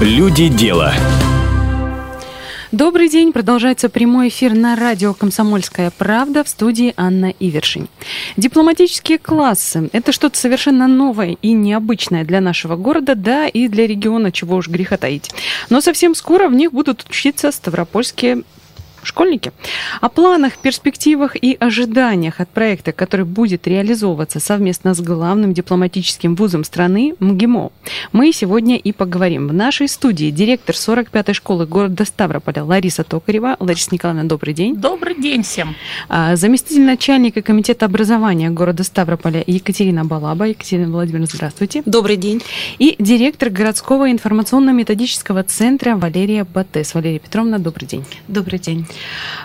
Люди дела. Добрый день. Продолжается прямой эфир на радио «Комсомольская правда» в студии Анна Ивершин. Дипломатические классы – это что-то совершенно новое и необычное для нашего города, да и для региона, чего уж греха таить. Но совсем скоро в них будут учиться ставропольские школьники. О планах, перспективах и ожиданиях от проекта, который будет реализовываться совместно с главным дипломатическим вузом страны МГИМО, мы сегодня и поговорим. В нашей студии директор 45-й школы города Ставрополя Лариса Токарева. Лариса Николаевна, добрый день. Добрый день всем. А, заместитель начальника комитета образования города Ставрополя Екатерина Балаба. Екатерина Владимировна, здравствуйте. Добрый день. И директор городского информационно-методического центра Валерия Батес. Валерия Петровна, добрый день. Добрый день.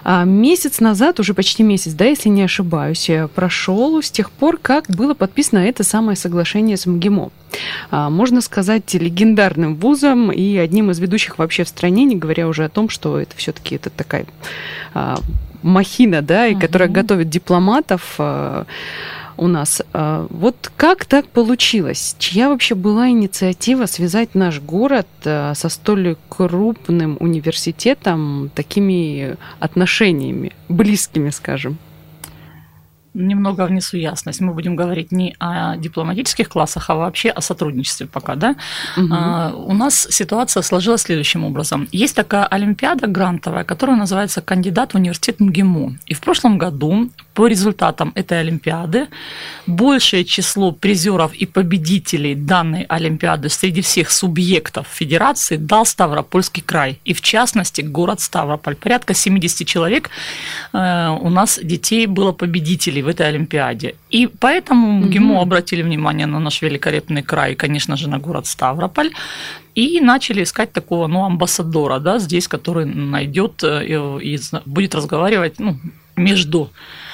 А, месяц назад, уже почти месяц, да, если не ошибаюсь, прошел с тех пор, как было подписано это самое соглашение с МГИМО. А, можно сказать, легендарным вузом и одним из ведущих вообще в стране, не говоря уже о том, что это все-таки это такая а, махина, да, и которая готовит дипломатов у нас. А, вот как так получилось? Чья вообще была инициатива связать наш город а, со столь крупным университетом такими отношениями, близкими, скажем? немного внесу ясность. Мы будем говорить не о дипломатических классах, а вообще о сотрудничестве пока, да? Угу. А, у нас ситуация сложилась следующим образом. Есть такая олимпиада грантовая, которая называется «Кандидат в университет МГИМО». И в прошлом году по результатам этой олимпиады большее число призеров и победителей данной олимпиады среди всех субъектов федерации дал Ставропольский край. И в частности город Ставрополь. Порядка 70 человек э, у нас детей было победителей в этой Олимпиаде. И поэтому угу. обратили внимание на наш великолепный край, и, конечно же, на город Ставрополь. И начали искать такого, ну, амбассадора, да, здесь, который найдет э, и, и будет разговаривать, ну, между Э,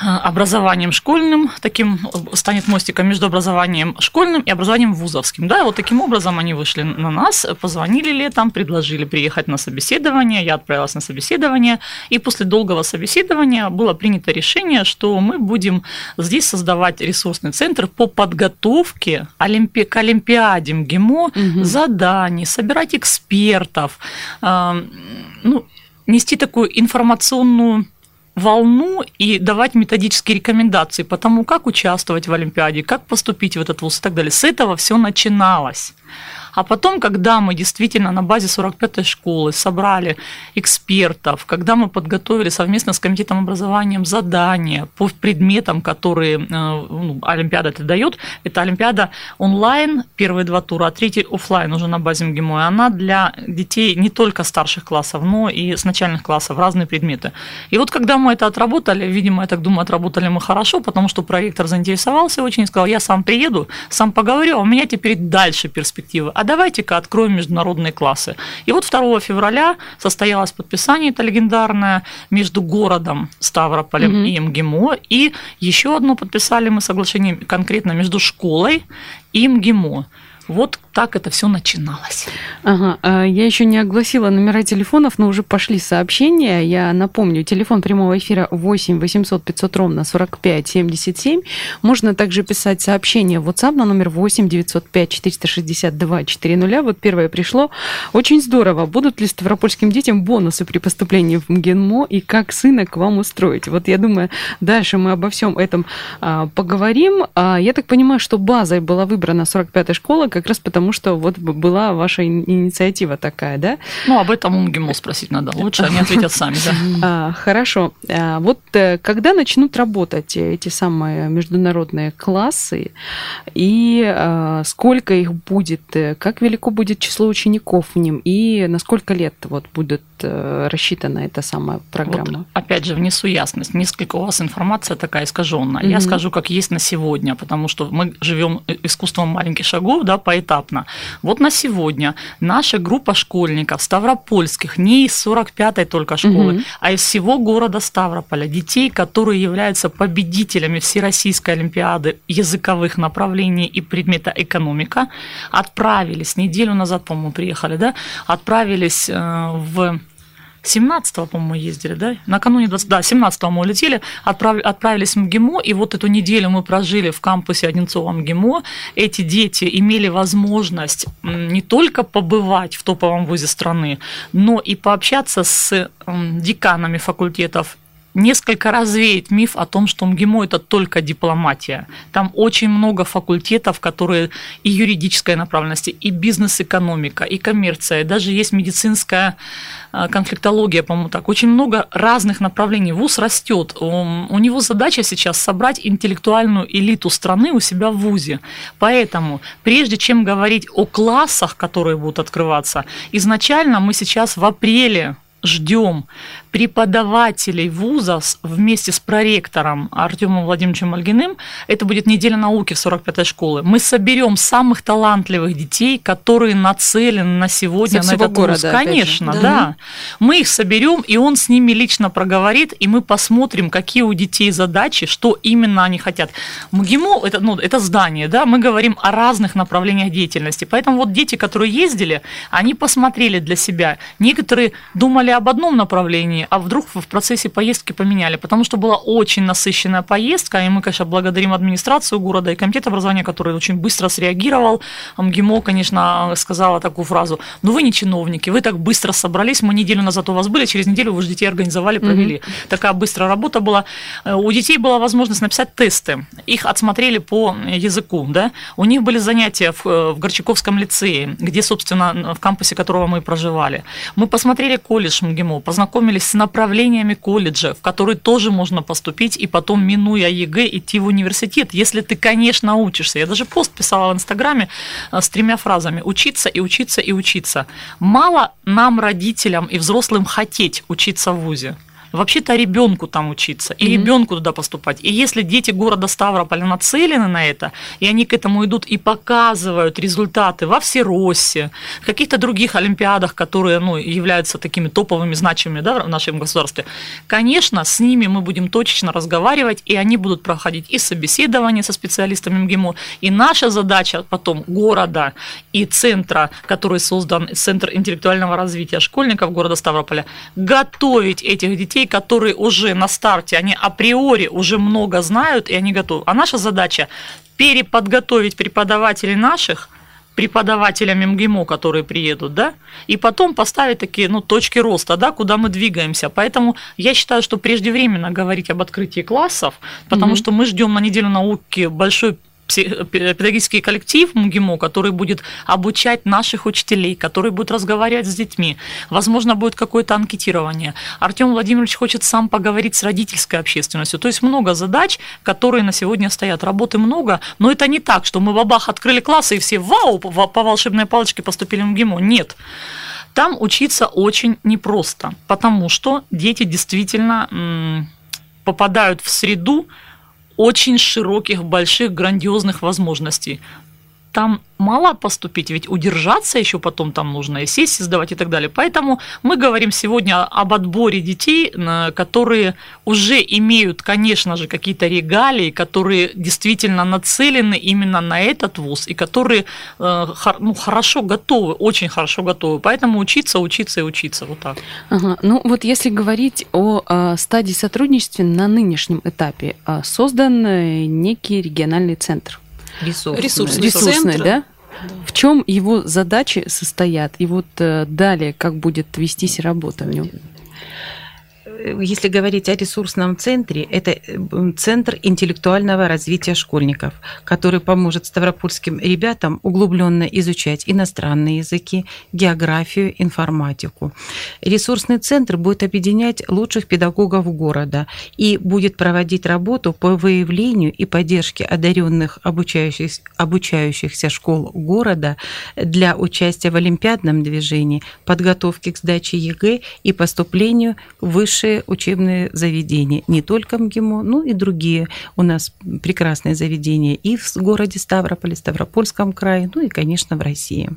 образованием школьным, таким станет мостиком между образованием школьным и образованием вузовским. Да, вот таким образом они вышли на нас, позвонили летом, предложили приехать на собеседование, я отправилась на собеседование, и после долгого собеседования было принято решение, что мы будем здесь создавать ресурсный центр по подготовке олимпи... к Олимпиаде МГИМО угу. заданий, собирать экспертов, э, ну, нести такую информационную волну и давать методические рекомендации по тому, как участвовать в Олимпиаде, как поступить в этот вуз и так далее. С этого все начиналось. А потом, когда мы действительно на базе 45-й школы собрали экспертов, когда мы подготовили совместно с комитетом образования задания по предметам, которые э, ну, Олимпиада это дает, это Олимпиада онлайн, первые два тура, а третий офлайн уже на базе МГИМО. И она для детей не только старших классов, но и с начальных классов, разные предметы. И вот когда мы это отработали, видимо, я так думаю, отработали мы хорошо, потому что проектор заинтересовался очень и сказал, я сам приеду, сам поговорю, а у меня теперь дальше перспективы а давайте-ка откроем международные классы. И вот 2 февраля состоялось подписание, это легендарное, между городом Ставрополем угу. и МГИМО, и еще одно подписали мы соглашение конкретно между школой и МГИМО. Вот так это все начиналось. Ага, а, я еще не огласила номера телефонов, но уже пошли сообщения. Я напомню, телефон прямого эфира 8 800 500 ровно 45 77. Можно также писать сообщение в WhatsApp на номер 8 905 462 400. Вот первое пришло. Очень здорово. Будут ли ставропольским детям бонусы при поступлении в МГИНМО и как сына к вам устроить? Вот я думаю, дальше мы обо всем этом а, поговорим. А, я так понимаю, что базой была выбрана 45-я школа, как раз потому, что вот была ваша инициатива такая, да? Ну, об этом МГИМО спросить надо. Лучше они ответят сами, да. А, хорошо. А, вот э, когда начнут работать эти самые международные классы, и а, сколько их будет, э, как велико будет число учеников в нем, и на сколько лет вот будет э, рассчитана эта самая программа? Вот, опять же, внесу ясность. Несколько у вас информация такая искаженная. Mm-hmm. Я скажу, как есть на сегодня, потому что мы живем искусством маленьких шагов, да, поэтапно. Вот на сегодня наша группа школьников ставропольских, не из 45-й только школы, угу. а из всего города Ставрополя, детей, которые являются победителями Всероссийской Олимпиады языковых направлений и предмета экономика, отправились, неделю назад, по-моему, приехали, да, отправились э, в 17-го, по-моему, ездили, да? Накануне 20, да, 17-го мы улетели, отправ, отправились в МГИМО, и вот эту неделю мы прожили в кампусе Одинцова МГИМО. Эти дети имели возможность не только побывать в топовом вузе страны, но и пообщаться с деканами факультетов несколько развеять миф о том, что МГИМО – это только дипломатия. Там очень много факультетов, которые и юридическая направленность, и бизнес-экономика, и коммерция, и даже есть медицинская а, конфликтология, по-моему, так. Очень много разных направлений. ВУЗ растет. У него задача сейчас собрать интеллектуальную элиту страны у себя в ВУЗе. Поэтому, прежде чем говорить о классах, которые будут открываться, изначально мы сейчас в апреле ждем преподавателей вуза вместе с проректором Артемом Владимировичем Мальгиным. Это будет неделя науки в 45-й школы. Мы соберем самых талантливых детей, которые нацелены на сегодня Со на этот города, вуз. Конечно, да. да. Мы их соберем, и он с ними лично проговорит, и мы посмотрим, какие у детей задачи, что именно они хотят. МГИМО это, ну, это здание, да, мы говорим о разных направлениях деятельности. Поэтому вот дети, которые ездили, они посмотрели для себя. Некоторые думали об одном направлении, направлении, а вдруг в процессе поездки поменяли, потому что была очень насыщенная поездка, и мы, конечно, благодарим администрацию города и комитет образования, который очень быстро среагировал. МГИМО, конечно, сказала такую фразу, ну вы не чиновники, вы так быстро собрались, мы неделю назад у вас были, через неделю вы же детей организовали, провели. Mm-hmm. Такая быстрая работа была. Э, у детей была возможность написать тесты, их отсмотрели по языку, да, у них были занятия в, э, в Горчаковском лицее, где, собственно, в кампусе которого мы проживали. Мы посмотрели колледж МГИМО, познакомились с направлениями колледжа, в которые тоже можно поступить и потом, минуя ЕГЭ, идти в университет, если ты, конечно, учишься. Я даже пост писала в Инстаграме э, с тремя фразами «учиться и учиться и учиться». Мало нам, родителям и взрослым, хотеть учиться в ВУЗе вообще-то ребенку там учиться, и mm-hmm. ребенку туда поступать. И если дети города Ставрополя нацелены на это, и они к этому идут и показывают результаты во Всеросе, в каких-то других олимпиадах, которые ну, являются такими топовыми, значимыми да, в нашем государстве, конечно, с ними мы будем точечно разговаривать, и они будут проходить и собеседование со специалистами МГИМО, и наша задача потом города и центра, который создан, Центр интеллектуального развития школьников города Ставрополя, готовить этих детей детей, которые уже на старте, они априори уже много знают, и они готовы. А наша задача переподготовить преподавателей наших преподавателям МГИМО, которые приедут, да, и потом поставить такие, ну, точки роста, да, куда мы двигаемся. Поэтому я считаю, что преждевременно говорить об открытии классов, потому mm-hmm. что мы ждем на неделю науки большой педагогический коллектив МГИМО, который будет обучать наших учителей, который будет разговаривать с детьми. Возможно, будет какое-то анкетирование. Артем Владимирович хочет сам поговорить с родительской общественностью. То есть много задач, которые на сегодня стоят. Работы много, но это не так, что мы бабах открыли классы и все вау, по волшебной палочке поступили в МГИМО. Нет. Там учиться очень непросто, потому что дети действительно попадают в среду, очень широких, больших, грандиозных возможностей. Там мало поступить, ведь удержаться еще потом там нужно, и сессии сдавать и так далее. Поэтому мы говорим сегодня об отборе детей, которые уже имеют, конечно же, какие-то регалии, которые действительно нацелены именно на этот вуз, и которые э, ну, хорошо готовы, очень хорошо готовы. Поэтому учиться, учиться и учиться. Вот так. Ага. Ну вот если говорить о, о стадии сотрудничества на нынешнем этапе, а, создан э, некий региональный центр. Ресурсный, ресурсный, ресурсный да? да? В чем его задачи состоят? И вот э, далее, как будет вестись работа в нем? Если говорить о ресурсном центре, это центр интеллектуального развития школьников, который поможет ставропольским ребятам углубленно изучать иностранные языки, географию, информатику. Ресурсный центр будет объединять лучших педагогов города и будет проводить работу по выявлению и поддержке одаренных обучающихся, обучающихся школ города для участия в олимпиадном движении, подготовке к сдаче ЕГЭ и поступлению в высшие лучшие учебные заведения. Не только МГИМО, но и другие. У нас прекрасные заведения и в городе Ставрополе, Ставропольском крае, ну и, конечно, в России.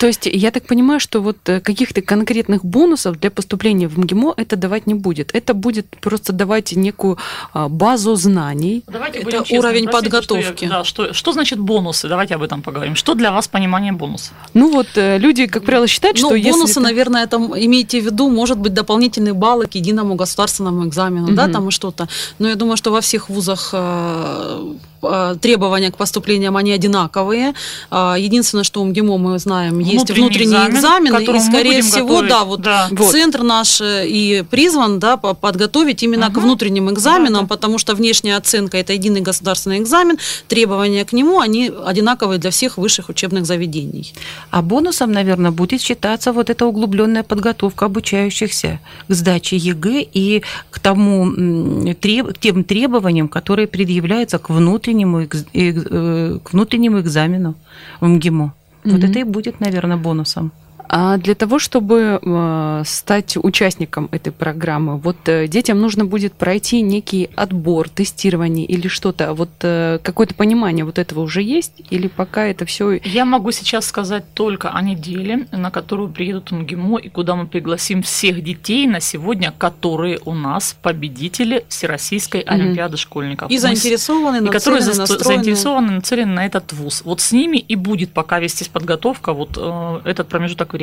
То есть я так понимаю, что вот э, каких-то конкретных бонусов для поступления в МГИМО это давать не будет. Это будет просто давать некую а, базу знаний. Давайте Это будем честны. уровень Простите, подготовки. Что, я- да, что, что значит бонусы? Давайте об этом поговорим. Что для вас понимание бонуса? Ну вот э, люди, как правило, считают, Ну, что если бонусы, наверное, это имейте в виду, может быть, дополнительные баллы к единому государственному экзамену, да, Мгм. там и что-то. Но я думаю, что во всех вузах э, требования к поступлениям, они одинаковые. А, Единственное, что у МГИМО мы знаем, есть Внутренний экзамен, экзамены, к и, скорее всего, готовить. да, вот Да. Вот. центр наш э, и призван, да, по- подготовить именно к Мгм. внутренним экзаменам, Да, да. потому что внешняя оценка – это единый государственный экзамен, требования к нему, они одинаковые для всех высших учебных заведений. А бонусом, наверное, будет считаться вот эта углубленная подготовка обучающихся к сдаче ЕГЭ и к тому треб- к тем требованиям, которые предъявляются к внутреннему, э, к внутреннему экзамену в МГИМО. Вот Мгм. это и будет, наверное, бонусом. А для того, чтобы э, стать участником этой программы, вот э, детям нужно будет пройти некий отбор, тестирование или что-то. Вот э, какое-то понимание вот этого уже есть? Или пока это все Я могу сейчас сказать только о неделе, на которую приедут МГИМО и куда мы пригласим всех детей на сегодня, которые у нас победители Всероссийской Мгм. Олимпиады школьников. И заинтересованы, и которые за- настроены. заинтересованы, нацелены на этот вуз. Вот с ними и будет пока вестись подготовка, вот э, этот промежуток времени.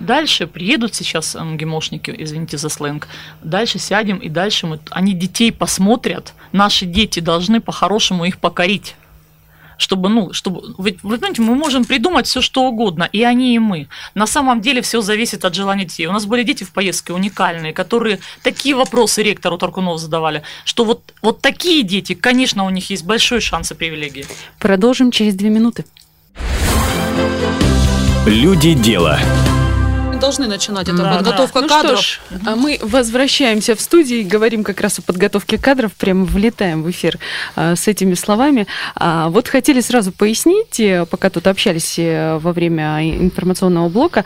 Дальше приедут сейчас МГИМОшники, извините за сленг, дальше сядем и дальше мы, они детей посмотрят, наши дети должны по-хорошему их покорить. Чтобы, ну, чтобы, ведь, вы понимаете, мы можем придумать все, что угодно, и они, и мы. На самом деле все зависит от желания детей. У нас были дети в поездке уникальные, которые такие вопросы ректору Таркунов задавали, что вот, вот такие дети, конечно, у них есть большой шанс и привилегии. Продолжим через две минуты. Люди дела. Должны начинать. Это Да, подготовка Ну кадров. что ж, а мы возвращаемся в студию и говорим как раз о подготовке кадров, прямо влетаем в эфир а, с этими словами. А, вот хотели сразу пояснить, э, пока тут общались э, во время информационного блока,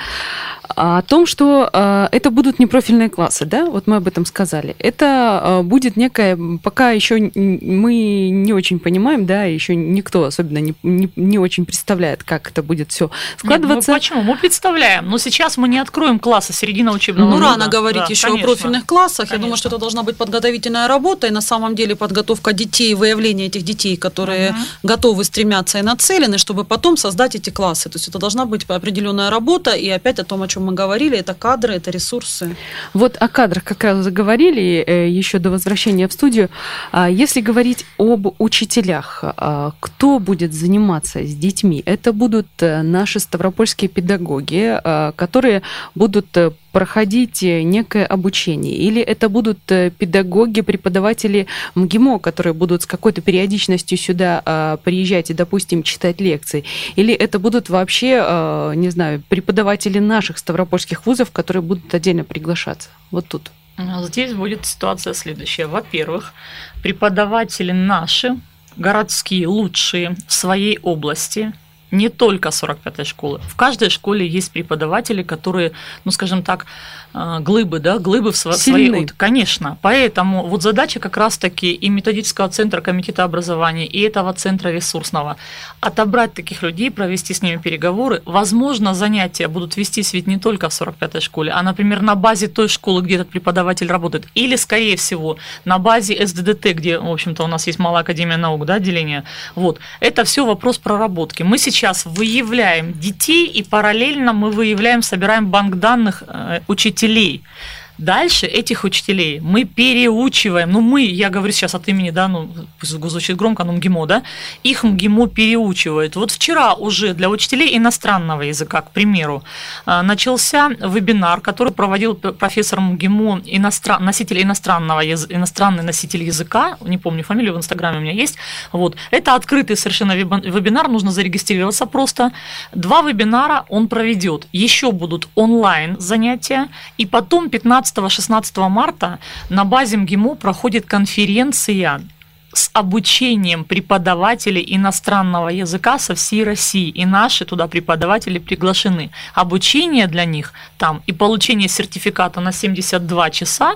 а, о том, что а, это будут непрофильные классы, да, вот мы об этом сказали. Это а, будет некая, пока еще мы не очень понимаем, да, еще никто особенно не, не, не очень представляет, как это будет все Нет, складываться. ну почему? Мы представляем, но сейчас мы не откроем классы середина учебного Ну, года. рано говорить Да, еще конечно. о профильных классах. Я Конечно. думаю, что это должна быть подготовительная работа, и на самом деле подготовка детей, выявление этих детей, которые Мгм. готовы, стремятся и нацелены, чтобы потом создать эти классы. То есть это должна быть определенная работа, и опять о том, о чем мы говорили, это кадры, это ресурсы. Вот о кадрах как раз заговорили э, еще до возвращения в студию. А Если говорить об учителях, а, кто будет заниматься с детьми? Это будут э, наши ставропольские педагоги, а, которые будут э, проходить э, некое обучение? Или это будут э, педагоги, преподаватели МГИМО, которые будут с какой-то периодичностью сюда а, приезжать и, допустим, читать лекции? Или это будут вообще, а, не знаю, преподаватели наших ставропольских вузов, которые будут отдельно приглашаться? Вот тут. Здесь будет ситуация следующая. Во-первых, преподаватели наши, городские, лучшие в своей области, не только 45-й школы. В каждой школе есть преподаватели, которые, ну, скажем так, глыбы, да, глыбы в сво- своей... Сильны. от- Конечно. Поэтому вот задача как раз-таки и методического центра комитета образования, и этого центра ресурсного отобрать таких людей, провести с ними переговоры. Возможно, занятия будут вестись ведь не только в 45-й школе, а, например, на базе той школы, где этот преподаватель работает, или, скорее всего, на базе СДДТ, где, в общем-то, у нас есть Малая Академия наук, да, отделение. Вот. Это все вопрос проработки. Мы сейчас выявляем детей, и параллельно мы выявляем, собираем банк данных э, учителей. Дальше этих учителей мы переучиваем, ну мы, я говорю сейчас от имени, да, ну пусть звучит громко, но МГИМО, да, их МГИМО переучивает. Вот вчера уже для учителей иностранного языка, к примеру, а, начался вебинар, который проводил профессор МГИМО, иностран... носитель иностранного яз... иностранный носитель языка, не помню фамилию, в Инстаграме у меня есть, вот, это открытый совершенно вебинар, нужно зарегистрироваться просто. Два вебинара он проведет, еще будут онлайн занятия, и потом 15-16 марта на базе МГИМО проходит конференция с обучением преподавателей иностранного языка со всей России. И наши туда преподаватели приглашены. Обучение для них там и получение сертификата на 72 часа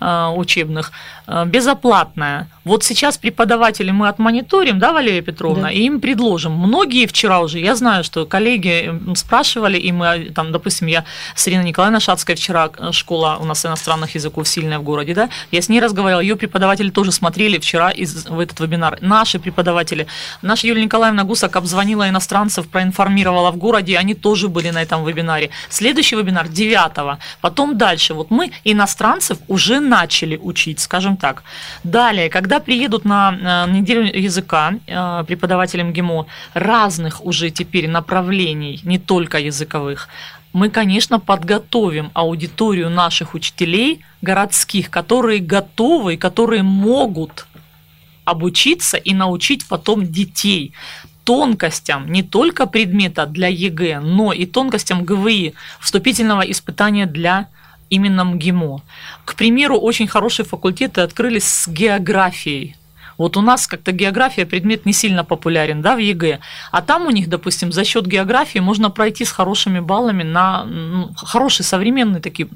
э, учебных э, безоплатное. Вот сейчас преподаватели мы отмониторим, да, Валерия Петровна, да. и им предложим. Многие вчера уже, я знаю, что коллеги спрашивали, и мы, там, допустим, я с Ириной Николаевной Шацкой вчера, э, школа у нас иностранных языков сильная в городе, да, я с ней разговаривала, ее преподаватели тоже смотрели вчера из, в этот вебинар. Наши преподаватели, наша Юлия Николаевна Гусак обзвонила иностранцев, проинформировала в городе, они тоже были на этом вебинаре. Следующий вебинар 9 потом дальше. Вот мы иностранцев уже начали учить, скажем так. Далее, когда приедут на э, неделю языка э, преподаватели МГИМО разных уже теперь направлений, не только языковых, мы, конечно, подготовим аудиторию наших учителей городских, которые готовы, которые могут обучиться и научить потом детей тонкостям не только предмета для ЕГЭ, но и тонкостям ГВИ, вступительного испытания для именно МГИМО. К примеру, очень хорошие факультеты открылись с географией. Вот у нас как-то география предмет не сильно популярен, да, в ЕГЭ. А там у них, допустим, за счет географии можно пройти с хорошими баллами на ну, хорошие современные такие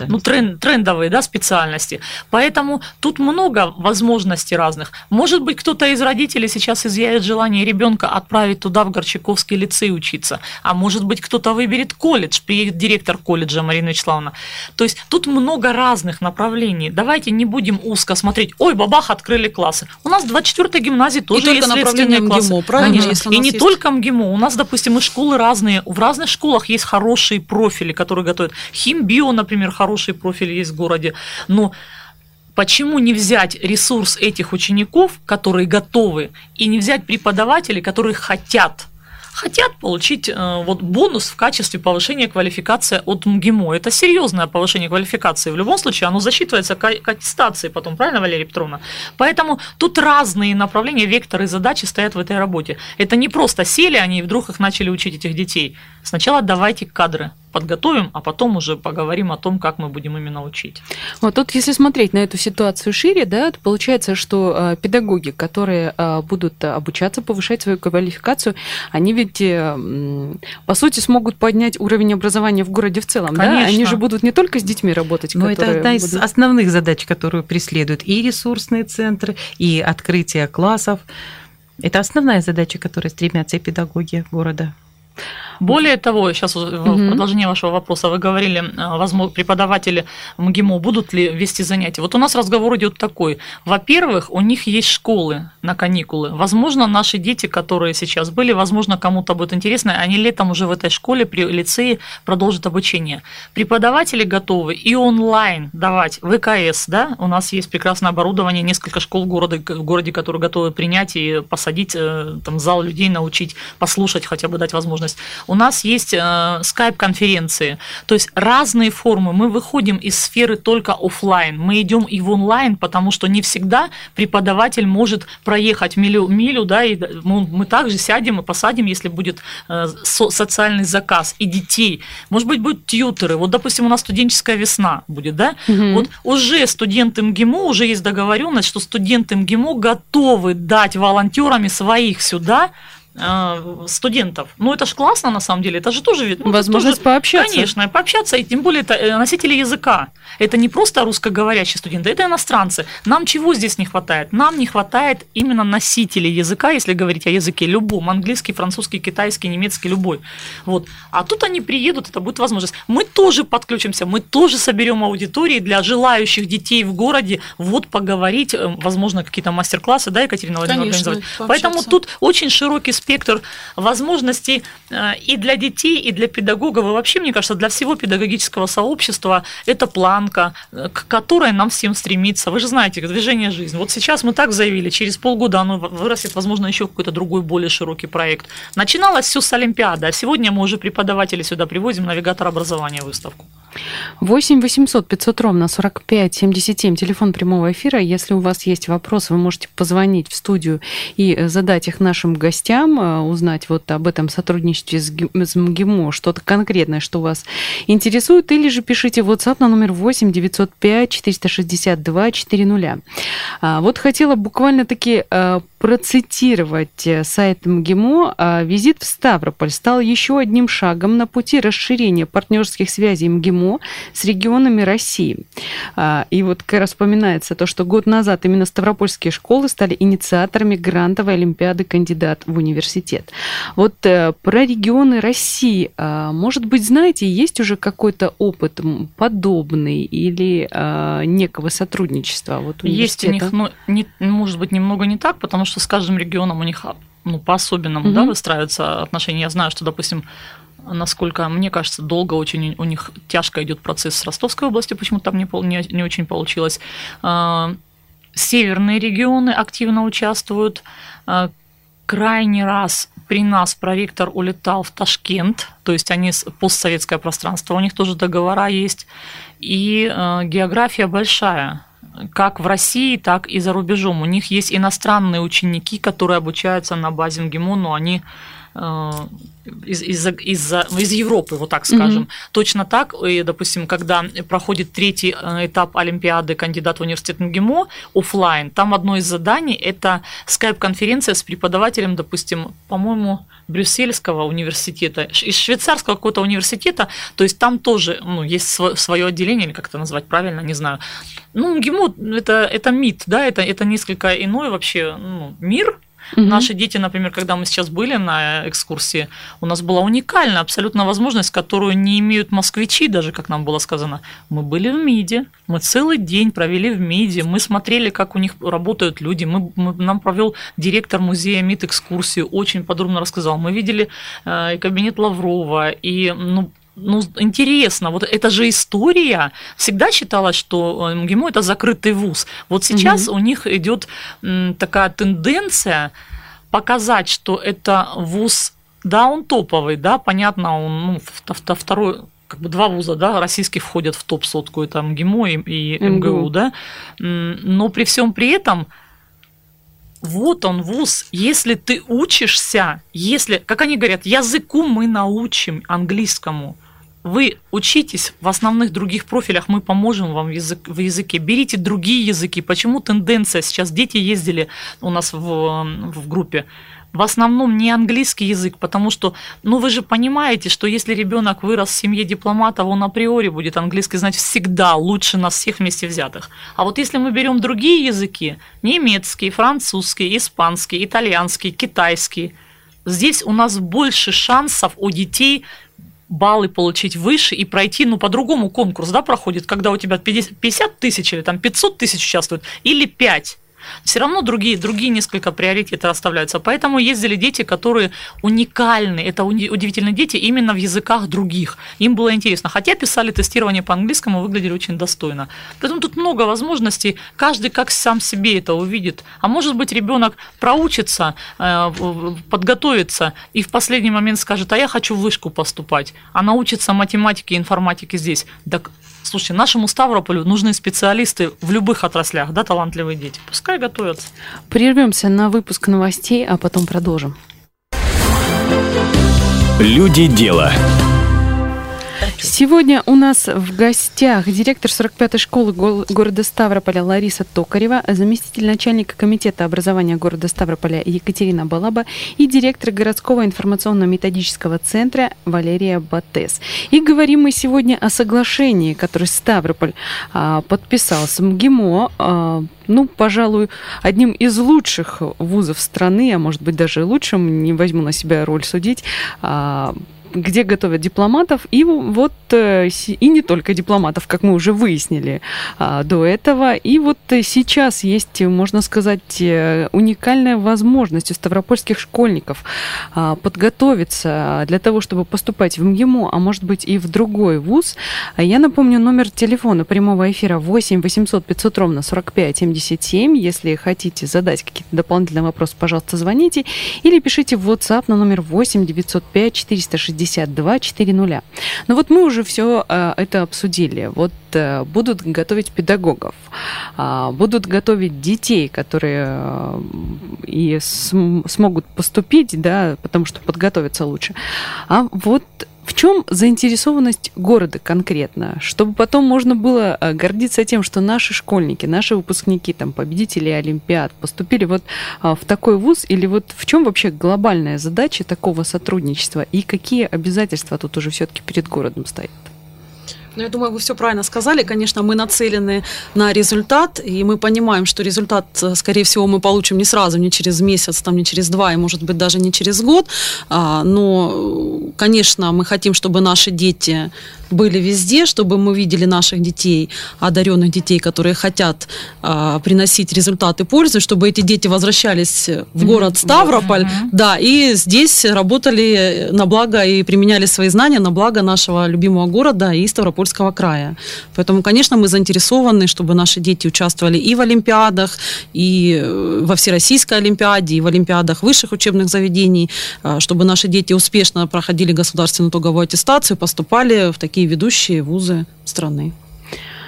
ну, ну, тренд, трендовые да, специальности. Поэтому тут много возможностей разных. Может быть, кто-то из родителей сейчас изъявит желание ребенка отправить туда, в Горчаковский лицей учиться. А может быть, кто-то выберет колледж, приедет директор колледжа Марина Вячеславовна. То есть тут много разных направлений. Давайте не будем узко смотреть, ой, бабах, открыли классы. У нас 24-й гимназии тоже и есть следственные классы. МГИМО, правильно? Конечно. И не есть... только МГИМО. У нас, допустим, и школы разные. В разных школах есть хорошие профили, которые готовят. Химбио, например, например, хороший профиль есть в городе, но Почему не взять ресурс этих учеников, которые готовы, и не взять преподавателей, которые хотят хотят получить э, вот бонус в качестве повышения квалификации от МГИМО. Это серьезное повышение квалификации. В любом случае оно засчитывается к аттестации потом, правильно, Валерия Петровна? Поэтому тут разные направления, векторы задачи стоят в этой работе. Это не просто сели они и вдруг их начали учить этих детей. Сначала давайте кадры подготовим, а потом уже поговорим о том, как мы будем именно учить. Вот тут, если смотреть на эту ситуацию шире, да, то получается, что э, педагоги, которые э, будут обучаться, повышать свою квалификацию, они ведь, э, по сути, смогут поднять уровень образования в городе в целом, Конечно. да? Они же будут не только с детьми работать. Но это одна из будут... основных задач, которую преследуют и ресурсные центры, и открытие классов. Это основная задача, которой стремятся и педагоги города. Более того, сейчас угу. в продолжение вашего вопроса вы говорили, э, возможно, преподаватели МГИМО будут ли вести занятия. Вот у нас разговор идет такой. Во-первых, у них есть школы на каникулы. Возможно, наши дети, которые сейчас были, возможно, кому-то будет интересно, они летом уже в этой школе при лицее продолжат обучение. Преподаватели готовы и онлайн давать ВКС, да, у нас есть прекрасное оборудование, несколько школ в городе, в городе которые готовы принять и посадить э, там зал людей, научить, послушать, хотя бы дать возможность у нас есть э, скайп-конференции, то есть разные формы. Мы выходим из сферы только офлайн, мы идем и в онлайн, потому что не всегда преподаватель может проехать милю, милю да, и мы, мы также сядем и посадим, если будет э, со, социальный заказ, и детей. Может быть, будут тьютеры. Вот, допустим, у нас студенческая весна будет, да? Угу. Вот уже студенты МГИМО, уже есть договоренность, что студенты МГИМО готовы дать волонтерами своих сюда студентов. Ну, это же классно, на самом деле. Это же тоже... Ну, Возможность тоже, пообщаться. Конечно, пообщаться. И тем более это э, носители языка. Это не просто русскоговорящие студенты, это иностранцы. Нам чего здесь не хватает? Нам не хватает именно носителей языка, если говорить о языке любом. Английский, французский, китайский, немецкий, любой. Вот. А тут они приедут, это будет возможность. Мы тоже подключимся, мы тоже соберем аудитории для желающих детей в городе вот поговорить, э, возможно, какие-то мастер-классы, да, Екатерина Владимировна, организовать. Поэтому тут очень широкий спектр возможностей э, и для детей, и для педагогов, и вообще, мне кажется, для всего педагогического сообщества это планка, э, к которой нам всем стремиться. Вы же знаете, движение жизни. Вот сейчас мы так заявили, через полгода оно вырастет, возможно, еще какой-то другой, более широкий проект. Начиналось все с Олимпиады, а сегодня мы уже преподаватели сюда привозим, навигатор образования выставку. 8 800 500 ровно 45 77, телефон прямого эфира. Если у вас есть вопросы, вы можете позвонить в студию и э, задать их нашим гостям, э, узнать вот об этом сотрудничестве с МГИМО, что-то конкретное, что вас интересует, или же пишите в WhatsApp на номер 8 905 462 400. Вот хотела буквально-таки э, процитировать сайт МГИМО. А, визит в Ставрополь стал еще одним шагом на пути расширения партнерских связей МГИМО с регионами России. А, и вот как раз вспоминается то, что год назад именно Ставропольские школы стали инициаторами грантовой олимпиады «Кандидат в университет». Вот э, про регионы России, а, может быть, знаете, есть уже какой-то опыт подобный или а, некого сотрудничества? Вот есть у них, но не, может быть, немного не так, потому что с каждым регионом у них ну, по-особенному угу. да, выстраиваются отношения. Я знаю, что, допустим, насколько мне кажется, долго очень у них тяжко идет процесс с Ростовской областью, почему там не, не, не очень получилось. А, северные регионы активно участвуют. Крайний раз при нас проректор улетал в Ташкент, то есть они постсоветское пространство, у них тоже договора есть, и э, география большая как в России, так и за рубежом. У них есть иностранные ученики, которые обучаются на базе МГИМО, но они из, из, из, из Европы, вот так скажем. Mm-hmm. Точно так, и, допустим, когда проходит третий э, этап Олимпиады кандидат в университет МГИМО офлайн, там одно из заданий – это скайп-конференция с преподавателем, допустим, по-моему, Брюссельского университета, из швейцарского какого-то университета, то есть там тоже ну, есть свое отделение, или как это назвать правильно, не знаю. Ну, МГИМО – это, это МИД, да, это, это несколько иной вообще ну, мир, Угу. Наши дети, например, когда мы сейчас были на экскурсии, у нас была уникальная абсолютно возможность, которую не имеют москвичи, даже как нам было сказано. Мы были в МИДе, мы целый день провели в МИДе, мы смотрели, как у них работают люди, мы, мы, нам провел директор музея МИД экскурсию, очень подробно рассказал. Мы видели э, кабинет Лаврова, и ну, ну, интересно, вот это же история. Всегда считалось, что э, МГИМО – это закрытый вуз. Вот сейчас угу. у них идет такая тенденция показать, что это вуз, да, он топовый, да, понятно, он ну, второй, как бы два вуза, да, российских входят в топ сотку, это МГИМО и, и МГУ, МГУ, да, но при всем при этом вот он вуз, если ты учишься, если, как они говорят, языку мы научим английскому, вы учитесь в основных других профилях, мы поможем вам в, язык, в языке. Берите другие языки. Почему тенденция? Сейчас дети ездили у нас в, в группе. В основном не английский язык, потому что, ну вы же понимаете, что если ребенок вырос в семье дипломатов, он априори будет английский знать всегда лучше нас всех вместе взятых. А вот если мы берем другие языки, немецкий, французский, испанский, итальянский, китайский, здесь у нас больше шансов у детей баллы получить выше и пройти, ну, по-другому конкурс, да, проходит, когда у тебя 50 тысяч или там 500 тысяч участвуют, или 5 все равно другие, другие несколько приоритеты расставляются. Поэтому ездили дети, которые уникальны. Это удивительные дети именно в языках других. Им было интересно. Хотя писали тестирование по английскому, выглядели очень достойно. Поэтому тут много возможностей. Каждый как сам себе это увидит. А может быть, ребенок проучится, э, подготовится и в последний момент скажет, а я хочу в вышку поступать, а научится математике и информатике здесь. Так Слушайте, нашему Ставрополю нужны специалисты в любых отраслях, да, талантливые дети. Пускай готовятся. Прервемся на выпуск новостей, а потом продолжим. Люди дела. Сегодня у нас в гостях директор 45-й школы города Ставрополя Лариса Токарева, заместитель начальника комитета образования города Ставрополя Екатерина Балаба и директор городского информационно-методического центра Валерия Батес. И говорим мы сегодня о соглашении, которое Ставрополь а, подписал с МГИМО а, ну, пожалуй, одним из лучших вузов страны, а может быть даже лучшим, не возьму на себя роль судить, а, где готовят дипломатов, и вот э, и не только дипломатов, как мы уже выяснили а, до этого. И вот сейчас есть, можно сказать, э, уникальная возможность у ставропольских школьников а, подготовиться для того, чтобы поступать в МГИМО, а может быть и в другой вуз. Я напомню номер телефона прямого эфира 8 800 500 ровно 45 77. Если хотите задать какие-то дополнительные вопросы, пожалуйста, звоните или пишите в WhatsApp на номер 8 905 460 62 400. Но вот мы уже все это обсудили. Вот будут готовить педагогов, а, будут готовить детей, которые и смогут поступить, да, потому что подготовиться лучше. А вот в чем заинтересованность города конкретно? Чтобы потом можно было э, гордиться тем, что наши школьники, наши выпускники, там, победители Олимпиад поступили вот а, в такой вуз? Или вот в чем вообще глобальная задача такого сотрудничества? И какие обязательства тут уже все-таки перед городом стоят? Ну, я думаю, вы все правильно сказали. Конечно, мы нацелены на результат, и мы понимаем, что результат, э, скорее всего, мы получим не сразу, не через месяц, там, не через два, и, может быть, даже не через год. А, но, конечно, мы хотим, чтобы наши дети были везде, чтобы мы видели наших детей, одаренных детей, которые хотят а, приносить результаты пользы, чтобы эти дети возвращались в город Ставрополь, mm-hmm. да, и здесь работали на благо и применяли свои знания на благо нашего любимого города и Ставропольского края. Поэтому, конечно, мы заинтересованы, чтобы наши дети участвовали и в Олимпиадах, и э, во Всероссийской Олимпиаде, и в Олимпиадах высших учебных заведений, а, чтобы наши дети успешно проходили государственную итоговую аттестацию, поступали в такие ведущие вузы страны.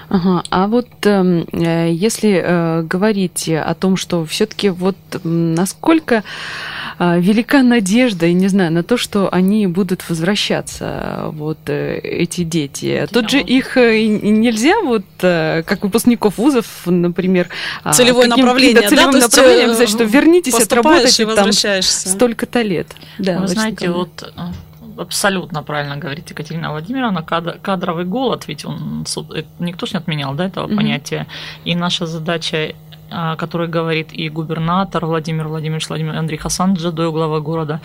Ага. А вот эм, э, если э, говорить о том, что все-таки вот насколько э, велика надежда, и не знаю, на то, что они будут возвращаться, вот э, эти дети. Тут же их э, нельзя вот э, как выпускников вузов, например, а, целевое направление, да, целевым да? направлением, сказать, что вернитесь, отработайте там возвращаешься. столько-то лет. Да, Вы знаете, вот абсолютно правильно говорит Екатерина Владимировна, кадровый голод, ведь он э, никто же не отменял да, этого mm-hmm. понятия. И наша задача о которой говорит и губернатор Владимир Владимирович Владимир Андрей Хасан Джадой, глава города,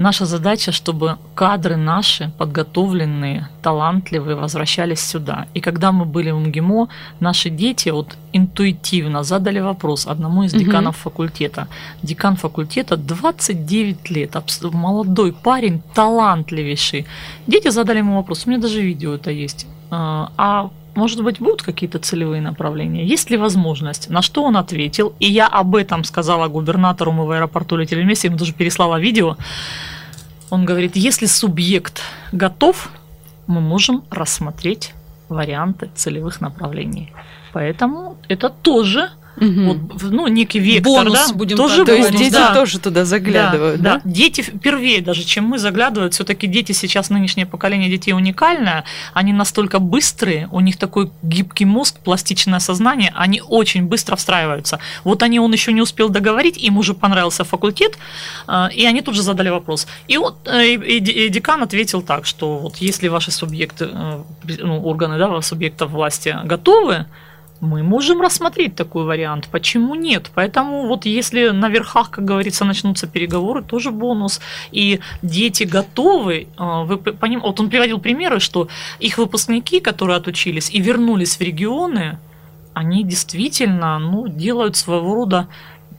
Наша задача, чтобы кадры наши, подготовленные, талантливые, возвращались сюда. И когда мы были в МГИМО, наши дети вот интуитивно задали вопрос одному из деканов угу. факультета. Декан факультета 29 лет, молодой парень, талантливейший. Дети задали ему вопрос, у меня даже видео это есть. А, а может быть, будут какие-то целевые направления? Есть ли возможность? На что он ответил? И я об этом сказала губернатору, мы в аэропорту летели вместе, ему даже переслала видео. Он говорит, если субъект готов, мы можем рассмотреть варианты целевых направлений. Поэтому это тоже Угу. Вот, ну, некий вектор, бонус, да? будем тоже То есть дети да. тоже туда заглядывают, да? Да, да. дети впервые даже, чем мы заглядывают, все-таки дети сейчас, нынешнее поколение детей уникальное, они настолько быстрые, у них такой гибкий мозг, пластичное сознание, они очень быстро встраиваются. Вот они, он еще не успел договорить, им уже понравился факультет, э, и они тут же задали вопрос. И вот э, и декан ответил так, что вот если ваши субъекты, э, ну, органы, да, субъектов власти готовы, мы можем рассмотреть такой вариант. Почему нет? Поэтому вот если на верхах, как говорится, начнутся переговоры, тоже бонус. И дети готовы. А, вы поним... Вот он приводил примеры, что их выпускники, которые отучились и вернулись в регионы, они действительно ну, делают своего рода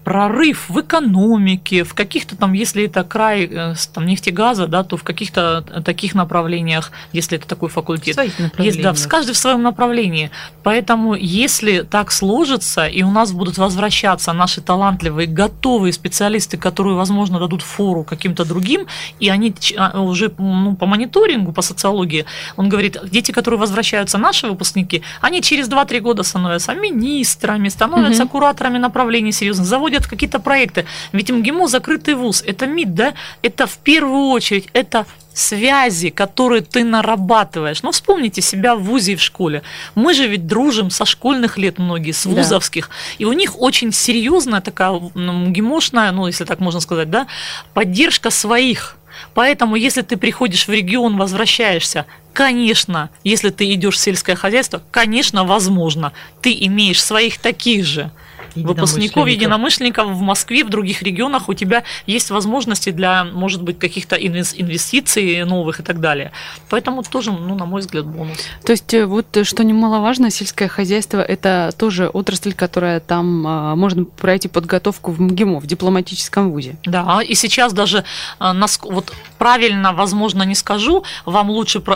прорыв в экономике, в каких-то там, если это край э, там, нефтегаза, да, то в каких-то таких направлениях, если это такой факультет. Есть, да, в каждый в своем направлении. Поэтому, если так сложится, и у нас будут возвращаться наши талантливые, готовые специалисты, которые, возможно, дадут фору каким-то другим, и они а, уже ну, по мониторингу, по социологии, он говорит, дети, которые возвращаются, наши выпускники, они через 2-3 года становятся министрами, становятся угу. кураторами направлений серьезных, заводят входят в какие-то проекты. Ведь МГИМО закрытый вуз, это МИД, да? Это в первую очередь, это связи, которые ты нарабатываешь. Ну, вспомните себя в ВУЗе и в школе. Мы же ведь дружим со школьных лет многие, с вузовских. Да. И у них очень серьезная такая ну, МГИМОшная, ну, если так можно сказать, да, поддержка своих. Поэтому, если ты приходишь в регион, возвращаешься, конечно, если ты идешь в сельское хозяйство, конечно, возможно, ты имеешь своих таких же выпускников, единомышленников в Москве, в других регионах у тебя есть возможности для, может быть, каких-то инвестиций новых и так далее. Поэтому тоже, ну, на мой взгляд, бонус. То есть э, вот э, что немаловажно, сельское хозяйство – это тоже отрасль, которая там а, можно пройти подготовку в МГИМО, в дипломатическом вузе. Да, и сейчас даже а, вот правильно, возможно, не скажу, вам лучше э,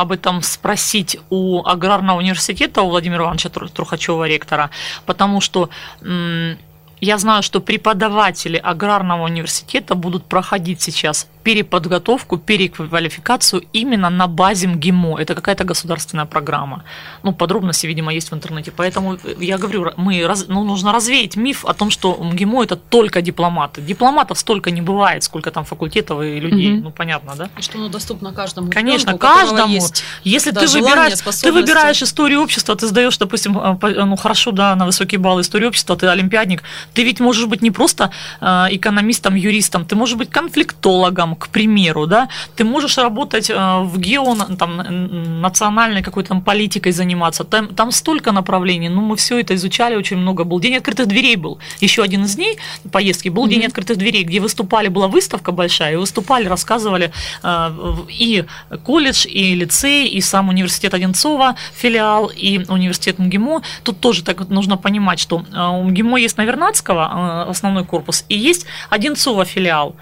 об этом спросить у аграрного университета, у Владимира Ивановича Трухачева, ректора, потому что я знаю, что преподаватели аграрного университета будут проходить сейчас переподготовку, переквалификацию именно на базе МГИМО. Это какая-то государственная программа. Ну, подробности, видимо, есть в интернете. Поэтому я говорю, мы раз, ну, нужно развеять миф о том, что МГИМО это только дипломаты. Дипломатов столько не бывает, сколько там факультетов и людей. Mm-hmm. Ну, понятно, да? И что оно доступно каждому. Конечно, ребенку, каждому. Есть, Если да, ты, выбираешь, ты выбираешь историю общества, ты сдаешь, допустим, э, ну хорошо, да, на высокий балл истории общества, ты олимпиадник, ты ведь можешь быть не просто э, экономистом, юристом, ты можешь быть конфликтологом, к примеру, да, ты можешь работать э, в гео, там, национальной какой-то там политикой заниматься, там, там столько направлений, ну, мы все это изучали, очень много был. День открытых дверей был, еще один из дней поездки, был mm-hmm. День открытых дверей, где выступали, была выставка большая, и выступали, рассказывали э, и колледж, и лицей, и сам университет Одинцова, филиал, и университет МГИМО. Тут тоже так нужно понимать, что э, у МГИМО есть Навернадского, основной корпус, и есть Одинцова филиал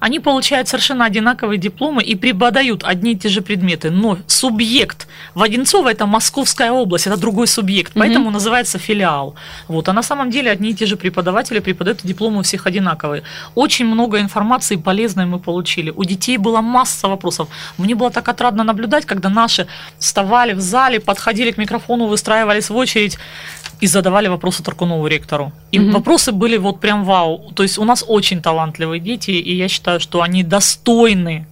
они получают совершенно одинаковые дипломы и преподают одни и те же предметы, но субъект в Одинцово это Московская область, это другой субъект, поэтому mm-hmm. называется филиал. Вот, а на самом деле одни и те же преподаватели преподают дипломы у всех одинаковые. Очень много информации полезной мы получили. У детей была масса вопросов. Мне было так отрадно наблюдать, когда наши вставали в зале, подходили к микрофону, выстраивались в очередь и задавали вопросы Таркунову ректору. И mm-hmm. вопросы были вот прям вау. То есть у нас очень талантливые дети, и я считаю, что они достойны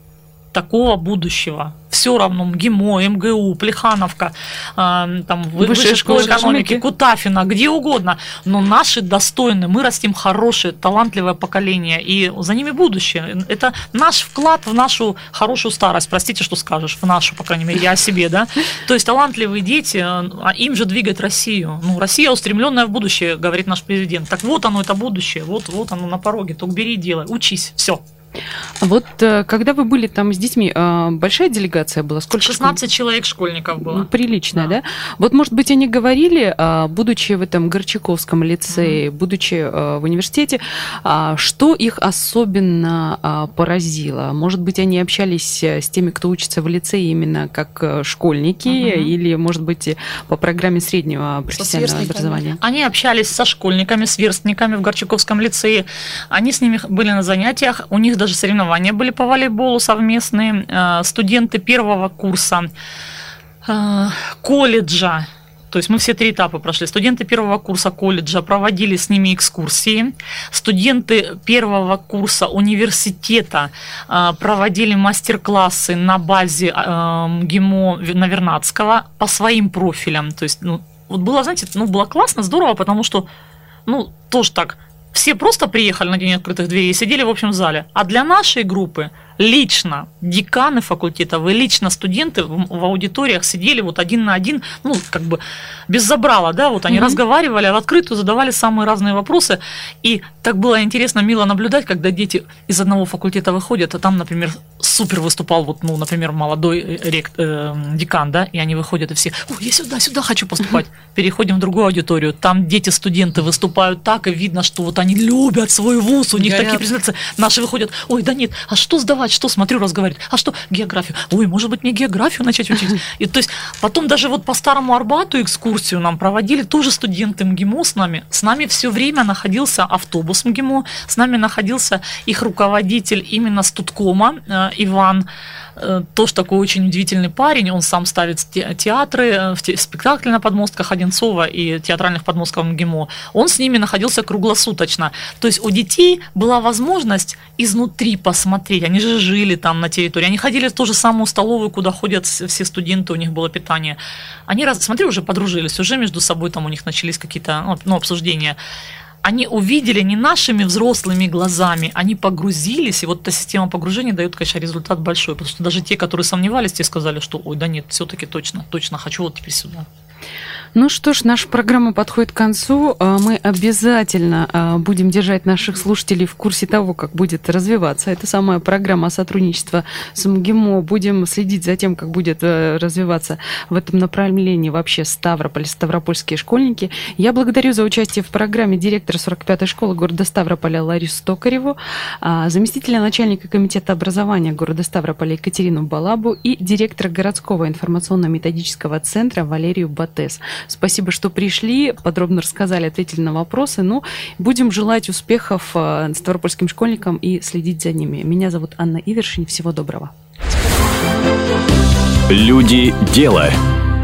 такого будущего все равно МГИМО, МГУ, Плехановка, э, там, Высшая школа экономики, Кутафина, где угодно. Но наши достойны, мы растим хорошее, талантливое поколение, и за ними будущее. Это наш вклад в нашу хорошую старость, простите, что скажешь, в нашу, по крайней мере, я о себе, да. То есть талантливые дети, а им же двигать Россию. Ну, Россия устремленная в будущее, говорит наш президент. Так вот оно, это будущее, вот, вот оно на пороге, только бери и делай, учись, все. Вот э, когда вы были там с детьми, э, большая делегация была? Сколько 16 школ... человек школьников было. Приличная, да. да? Вот, может быть, они говорили, а, будучи в этом Горчаковском лицее, mm-hmm. будучи э, в университете, а, что их особенно а, поразило? Может быть, они общались с теми, кто учится в лицее именно как школьники, mm-hmm. или, может быть, по программе среднего профессионального образования? Они общались со школьниками, с верстниками в Горчаковском лицее. Они с ними были на занятиях. У них даже соревнования были по волейболу совместные. Э, студенты первого курса э, колледжа то есть мы все три этапа прошли. Студенты первого курса колледжа проводили с ними экскурсии. Студенты первого курса университета э, проводили мастер-классы на базе ГИМО Навернадского по своим профилям. То есть, ну, вот было, знаете, ну, было классно, здорово, потому что, ну, тоже так, все просто приехали на День открытых дверей и сидели в общем зале. А для нашей группы лично деканы факультетов и лично студенты в, в аудиториях сидели вот один на один, ну, как бы без забрала, да, вот они mm-hmm. разговаривали, в открытую задавали самые разные вопросы. И так было интересно, мило наблюдать, когда дети из одного факультета выходят, а там, например, супер выступал, вот, ну, например, молодой э, рект, э, декан, да, и они выходят и все, ой, я сюда, сюда хочу поступать. Переходим в другую аудиторию, там дети, студенты выступают так, и видно, что вот они любят свой вуз, у них Горят. такие презентации. Наши выходят, ой, да нет, а что сдавать, что смотрю, разговаривать, а что географию, ой, может быть, мне географию начать учить. И то есть потом даже вот по старому Арбату экскурсию нам проводили тоже студенты МГИМО с нами. С нами все время находился автобус МГИМО, с нами находился их руководитель именно Студкома, э, Иван, тоже такой очень удивительный парень, он сам ставит театры, э, спектакли на подмостках Одинцова и театральных подмостков МГИМО. Он с ними находился круглосуточно. То есть у детей была возможность изнутри посмотреть. Они же жили там на территории. Они ходили в ту же самую столовую, куда ходят все студенты, у них было питание. Они, раз, смотри, уже подружились, уже между собой там у них начались какие-то ну, ну обсуждения они увидели не нашими взрослыми глазами, они погрузились, и вот эта система погружения дает, конечно, результат большой, потому что даже те, которые сомневались, те сказали, что, ой, да нет, все-таки точно, точно хочу вот теперь сюда. Ну что ж, наша программа подходит к концу. А, мы обязательно а, будем держать наших слушателей в курсе того, как будет развиваться эта самая программа сотрудничества с МГИМО. Будем следить за тем, как будет э, развиваться в этом направлении вообще Ставрополь, ставропольские школьники. Я благодарю за участие в программе директора 45-й школы города Ставрополя Ларису Токареву, а, заместителя начальника комитета образования города Ставрополя Екатерину Балабу и директора городского информационно-методического центра Валерию Батыреву. Протез. Спасибо, что пришли, подробно рассказали, ответили на вопросы. Ну, будем желать успехов э, ставропольским школьникам и следить за ними. Меня зовут Анна Ивершин. Всего доброго. Люди дела.